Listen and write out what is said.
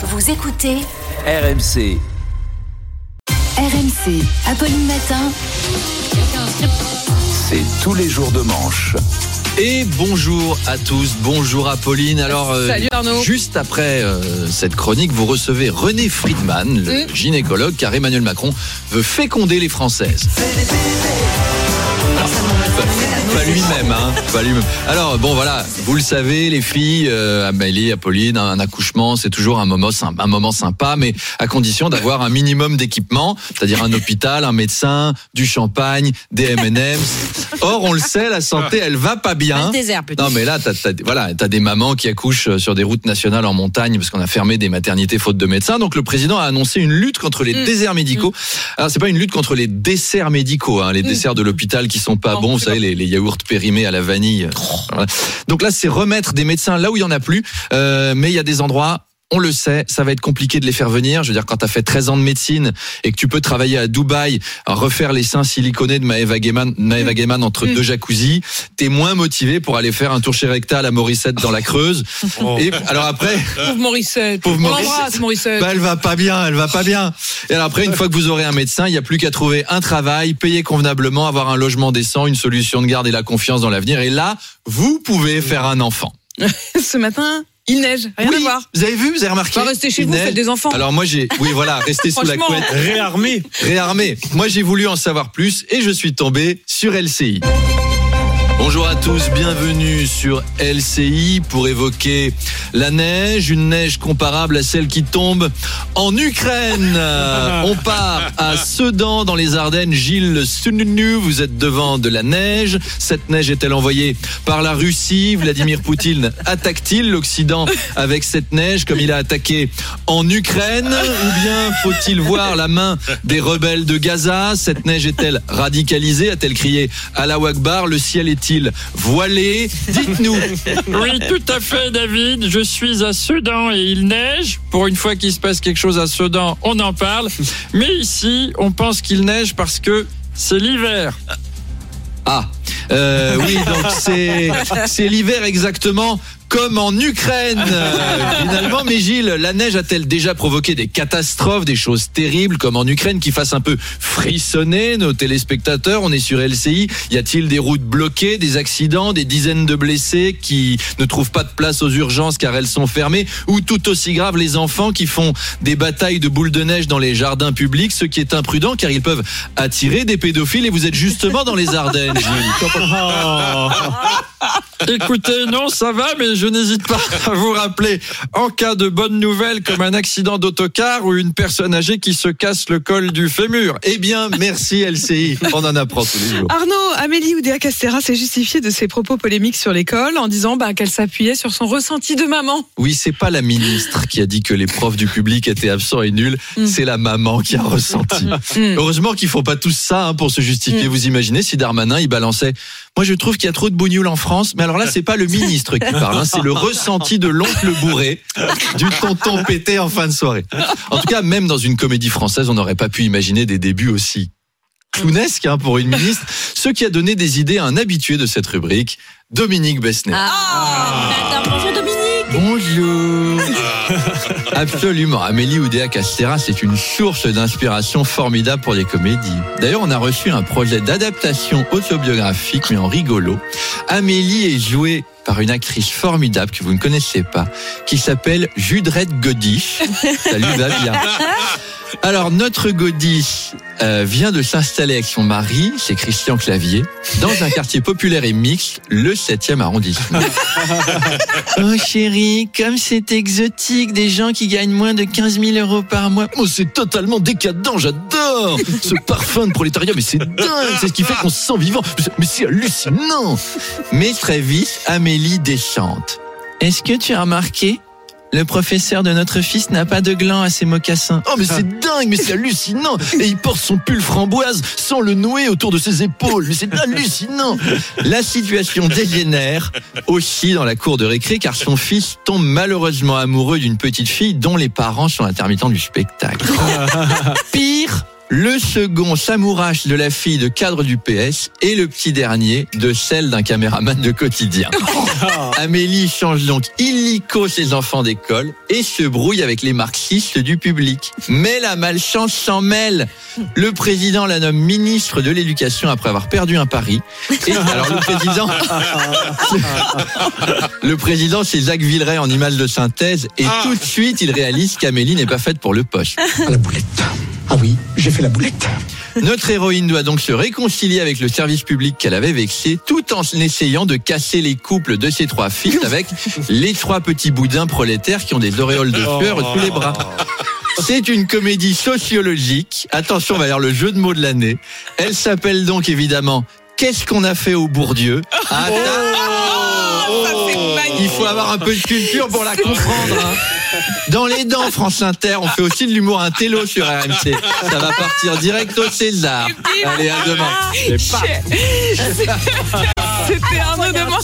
Vous écoutez RMC. RMC, Apolline Matin. C'est tous les jours de manche. Et bonjour à tous, bonjour Apolline. Alors, euh, Salut Arnaud. juste après euh, cette chronique, vous recevez René Friedman, le gynécologue, car Emmanuel Macron veut féconder les Françaises. Pas lui-même, hein. Alors bon voilà, vous le savez, les filles, euh, Amélie, Apolline, un accouchement, c'est toujours un moment, sympa, un moment sympa, mais à condition d'avoir un minimum d'équipement, c'est-à-dire un hôpital, un médecin, du champagne, des M&M's. Or, on le sait, la santé, elle va pas bien. Désert. Non mais là, t'as, t'as- voilà, t'as des mamans qui accouchent sur des routes nationales en montagne parce qu'on a fermé des maternités faute de médecins. Donc le président a annoncé une lutte contre les Mm. déserts médicaux. Alors c'est pas une lutte contre les desserts médicaux, hein, les desserts de l'hôpital qui sont pas bons, vous savez les, les yaourts périmés à la vanille. Voilà. Donc là, c'est remettre des médecins là où il y en a plus, Euh, mais il y a des endroits. On le sait, ça va être compliqué de les faire venir. Je veux dire, quand tu as fait 13 ans de médecine et que tu peux travailler à Dubaï, à refaire les seins siliconés de Maëva Gaiman, Maëva Gaiman entre Mm. deux jacuzzis, t'es moins motivé pour aller faire un tour chez rectal à Morissette dans la Creuse. Et alors après, Pauvre Morissette. Pauvre Morissette. bah, elle va pas bien, elle va pas bien. Et alors après, une fois que vous aurez un médecin, il n'y a plus qu'à trouver un travail, payer convenablement, avoir un logement décent, une solution de garde et la confiance dans l'avenir. Et là, vous pouvez faire un enfant. Ce matin, il neige. Rien Oui, à voir. Vous avez vu, vous avez remarqué Pas rester chez Il vous, neige. faites des enfants. Alors moi j'ai, oui voilà, restez sous la couette, réarmé, réarmé. Moi j'ai voulu en savoir plus et je suis tombé sur LCI. Bonjour à tous, bienvenue sur LCI pour évoquer la neige, une neige comparable à celle qui tombe en Ukraine. On part à Sedan dans les Ardennes. Gilles Sununu, vous êtes devant de la neige. Cette neige est-elle envoyée par la Russie? Vladimir Poutine attaque-t-il l'Occident avec cette neige comme il a attaqué en Ukraine? Ou bien faut-il voir la main des rebelles de Gaza? Cette neige est-elle radicalisée? A-t-elle crié Allah Akbar Le ciel est-il voilé Dites-nous Oui, tout à fait, David. Je suis à Sedan et il neige. Pour une fois qu'il se passe quelque chose à Sedan, on en parle. Mais ici, on pense qu'il neige parce que c'est l'hiver. Ah, euh, oui, donc c'est c'est l'hiver exactement comme en Ukraine euh, finalement. Mais Gilles, la neige a-t-elle déjà provoqué des catastrophes, des choses terribles comme en Ukraine qui fassent un peu frissonner nos téléspectateurs? On est sur LCI. Y a-t-il des routes bloquées, des accidents, des dizaines de blessés qui ne trouvent pas de place aux urgences car elles sont fermées? Ou tout aussi grave, les enfants qui font des batailles de boules de neige dans les jardins publics, ce qui est imprudent car ils peuvent attirer des pédophiles et vous êtes justement dans les Ardennes, Gilles. Écoutez, non, ça va, mais je n'hésite pas à vous rappeler, en cas de bonne nouvelle, comme un accident d'autocar ou une personne âgée qui se casse le col du fémur. Eh bien, merci LCI. On en apprend tous les jours. Arnaud, Amélie Oudéa Castera s'est justifiée de ses propos polémiques sur l'école en disant bah, qu'elle s'appuyait sur son ressenti de maman. Oui, c'est pas la ministre qui a dit que les profs du public étaient absents et nuls, Mm. c'est la maman qui a ressenti. Mm. Heureusement qu'ils font pas tous ça hein, pour se justifier. Mm. Vous imaginez si Darmanin il balançait Moi je trouve qu'il y a trop de bougnoules en France, mais alors là c'est pas le ministre qui parle, hein, c'est le ressenti de l'oncle bourré, du tonton pété en fin de soirée. En tout cas, même dans une comédie française, on n'aurait pas pu imaginer des débuts aussi clownesques hein, pour une ministre, ce qui a donné des idées à un habitué de cette rubrique, Dominique Besnet. bonjour Dominique. Bonjour. Absolument. Amélie Oudéa Castera, c'est une source d'inspiration formidable pour les comédies. D'ailleurs, on a reçu un projet d'adaptation autobiographique, mais en rigolo. Amélie est jouée par une actrice formidable que vous ne connaissez pas, qui s'appelle Judrette Godiche. Ça lui va bien. Alors, notre Godiche euh, vient de s'installer avec son mari, c'est Christian Clavier, dans un quartier populaire et mixte, le 7e arrondissement. Oh chérie, comme c'est exotique, des gens qui gagnent moins de 15 000 euros par mois. Oh, c'est totalement décadent, j'adore Ce parfum de prolétariat, mais c'est dingue, c'est ce qui fait qu'on se sent vivant. Mais c'est hallucinant Mais très vite, Amélie déchante. Est-ce que tu as remarqué le professeur de notre fils n'a pas de gland à ses mocassins. Oh mais c'est dingue, mais c'est hallucinant Et il porte son pull framboise sans le nouer autour de ses épaules. Mais c'est hallucinant La situation dégénère aussi dans la cour de récré car son fils tombe malheureusement amoureux d'une petite fille dont les parents sont intermittents du spectacle. Pire, Le second s'amourache de la fille de cadre du PS et le petit dernier de celle d'un caméraman de quotidien. Amélie change donc illico ses enfants d'école et se brouille avec les marxistes du public. Mais la malchance s'en mêle. Le président la nomme ministre de l'éducation après avoir perdu un pari. Et alors le président, le président c'est Jacques Villeray en image de synthèse et tout de suite il réalise qu'Amélie n'est pas faite pour le poste. À la boulette. Ah oui, j'ai fait la boulette. Notre héroïne doit donc se réconcilier avec le service public qu'elle avait vexé, tout en essayant de casser les couples de ses trois fils avec les trois petits boudins prolétaires qui ont des auréoles de sueur sous les bras. C'est une comédie sociologique. Attention, on va avoir le jeu de mots de l'année. Elle s'appelle donc évidemment Qu'est-ce qu'on a fait au Bourdieu Ah, Il faut avoir un peu de culture pour la comprendre. hein. Dans les dents, France Inter, on fait aussi de l'humour intello sur RMC. Ça va partir direct au César. Allez, à demain. C'était Arnaud de